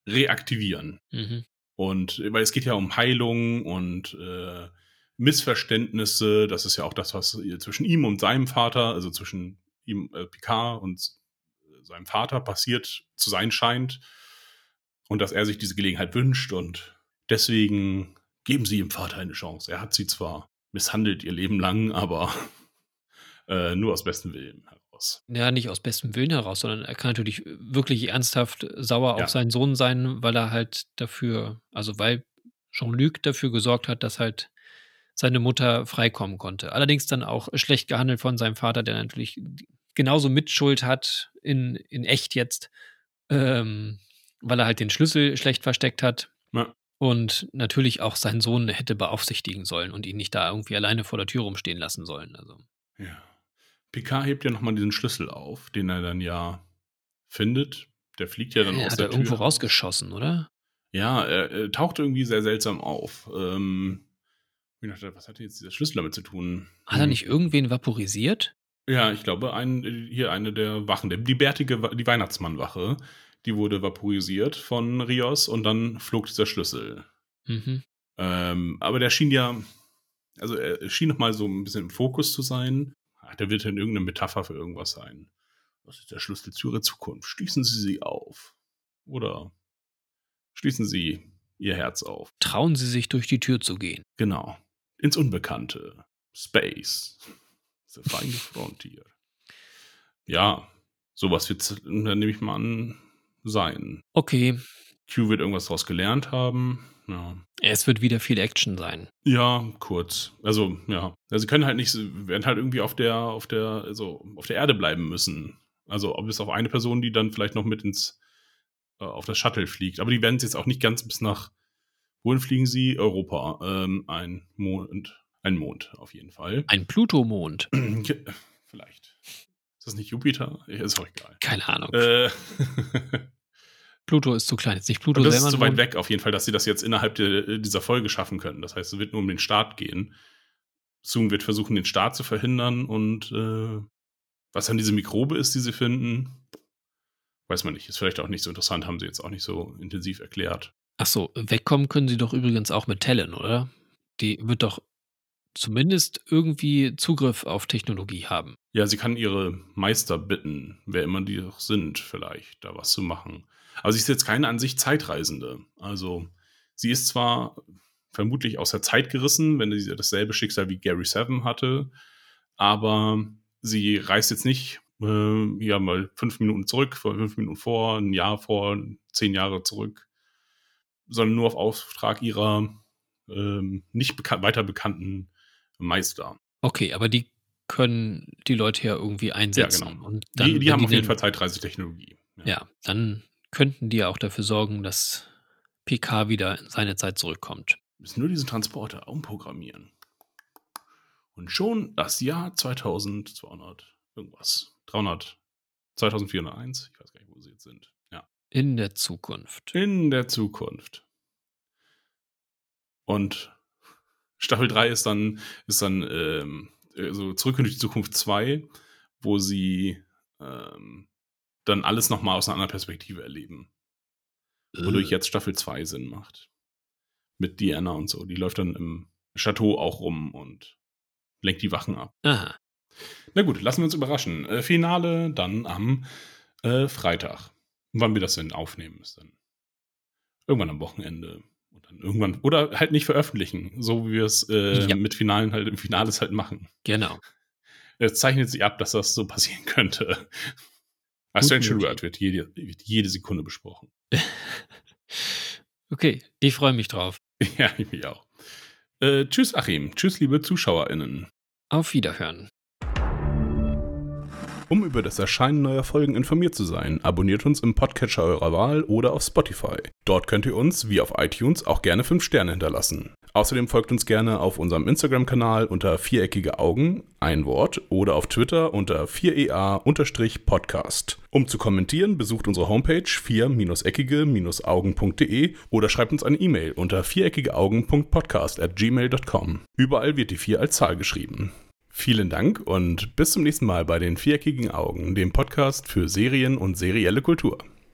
reaktivieren. Mhm. Und weil es geht ja um Heilung und äh, Missverständnisse. Das ist ja auch das, was zwischen ihm und seinem Vater, also zwischen ihm, äh, Picard und seinem Vater passiert zu sein scheint. Und dass er sich diese Gelegenheit wünscht. Und deswegen geben sie ihm Vater eine Chance. Er hat sie zwar misshandelt ihr Leben lang, aber äh, nur aus bestem Willen heraus. Ja, nicht aus bestem Willen heraus, sondern er kann natürlich wirklich ernsthaft sauer Ja. auf seinen Sohn sein, weil er halt dafür, also weil Jean-Luc dafür gesorgt hat, dass halt seine Mutter freikommen konnte. Allerdings dann auch schlecht gehandelt von seinem Vater, der natürlich genauso Mitschuld hat, in, in echt jetzt, ähm, weil er halt den Schlüssel schlecht versteckt hat. Ja. Und natürlich auch seinen Sohn hätte beaufsichtigen sollen und ihn nicht da irgendwie alleine vor der Tür rumstehen lassen sollen. Also. Ja. Picard hebt ja nochmal diesen Schlüssel auf, den er dann ja findet. Der fliegt ja dann Er aus hat der er Tür. irgendwo raus. rausgeschossen, oder? Ja, er, er taucht irgendwie sehr seltsam auf. Ähm, ich dachte, was hat jetzt dieser Schlüssel damit zu tun? Hat er Hm. nicht irgendwen vaporisiert? Ja, ich glaube, ein, hier eine der Wachen, die bärtige, die Weihnachtsmannwache, die wurde vaporisiert von Rios und dann flog dieser Schlüssel. Mhm. Ähm, aber der schien ja, also er schien noch mal so ein bisschen im Fokus zu sein. Ach, der wird dann irgendeine Metapher für irgendwas sein. Was ist der Schlüssel zu ihrer Zukunft? Schließen Sie sie auf. Oder schließen Sie Ihr Herz auf. Trauen Sie sich durch die Tür zu gehen. Genau. Ins Unbekannte. Space. The Final Frontier. Ja, sowas wird dann nehme ich mal an, sein. Okay, Q wird irgendwas daraus gelernt haben. Ja. es wird wieder viel Action sein. Ja, kurz. Also, ja. Also, sie können halt nicht, werden halt irgendwie auf der, auf der, also auf der Erde bleiben müssen. Also, bis auf eine Person, die dann vielleicht noch mit ins, äh, auf das Shuttle fliegt. Aber die werden jetzt auch nicht ganz bis nach, wohin fliegen sie? Europa. Ähm, ein Mond, ein Mond auf jeden Fall. Ein Plutomond. vielleicht. Ist das nicht Jupiter? Ist auch egal. Keine Ahnung. Äh, Pluto ist zu klein. Ist nicht Pluto Und das ist selber so ein weit weg auf jeden Fall, dass sie das jetzt innerhalb der, dieser Folge schaffen können. Das heißt, es wird nur um den Start gehen. Zoom wird versuchen, den Start zu verhindern und äh, was dann diese Mikrobe ist, die sie finden, weiß man nicht. Ist vielleicht auch nicht so interessant, haben sie jetzt auch nicht so intensiv erklärt. Ach so, wegkommen können sie doch übrigens auch mit Talon, oder? Die wird doch zumindest irgendwie Zugriff auf Technologie haben. Ja, sie kann ihre Meister bitten, wer immer die auch sind, vielleicht da was zu machen. Aber sie ist jetzt keine an sich Zeitreisende. Also sie ist zwar vermutlich aus der Zeit gerissen, wenn sie dasselbe Schicksal wie Gary Seven hatte, aber sie reist jetzt nicht äh, ja mal fünf Minuten zurück, fünf Minuten vor, ein Jahr vor, zehn Jahre zurück, sondern nur auf Auftrag ihrer ähm, nicht bekan weiter bekannten Meister. Okay, aber die können die Leute ja irgendwie einsetzen. Ja, genau. Und dann, die die haben auf jeden Fall Zeitreisetechnologie. Ja, dann könnten die ja auch dafür sorgen, dass PK wieder in seine Zeit zurückkommt. müssen nur diesen Transporter umprogrammieren. Und schon das Jahr 2200 irgendwas. 300, 2401, ich weiß gar nicht, wo sie jetzt sind. Ja. In der Zukunft. In der Zukunft. Und Staffel 3 ist dann, ist dann ähm, so zurück in die Zukunft 2, wo sie ähm, dann alles nochmal aus einer anderen Perspektive erleben. Wodurch Äh, jetzt Staffel 2 Sinn macht. Mit Diana und so. Die läuft dann im Chateau auch rum und lenkt die Wachen ab. Aha. Na gut, lassen wir uns überraschen. Äh, Finale dann am äh, Freitag. Wann wir das denn aufnehmen, ist dann irgendwann am Wochenende. Irgendwann, oder halt nicht veröffentlichen, so wie wir es äh, Ja. mit Finalen halt im Finales halt machen. Genau. Es zeichnet sich ab, dass das so passieren könnte. A Gut Strange möglich. World wird jede, wird jede Sekunde besprochen. Okay, ich freue mich drauf. Ja, ich mich auch. Äh, tschüss, Achim. Tschüss, liebe ZuschauerInnen. Auf Wiederhören. Um über das Erscheinen neuer Folgen informiert zu sein, abonniert uns im Podcatcher eurer Wahl oder auf Spotify. Dort könnt ihr uns, wie auf iTunes, auch gerne 5 Sterne hinterlassen. Außerdem folgt uns gerne auf unserem Instagram-Kanal unter viereckige Augen, ein Wort, oder auf Twitter unter 4ea-podcast. Um zu kommentieren, besucht unsere Homepage 4-eckige-augen.de oder schreibt uns eine E-Mail unter viereckigeaugen.podcast at gmail.com. Überall wird die 4 als Zahl geschrieben. Vielen Dank und bis zum nächsten Mal bei den Viereckigen Augen, dem Podcast für Serien und serielle Kultur.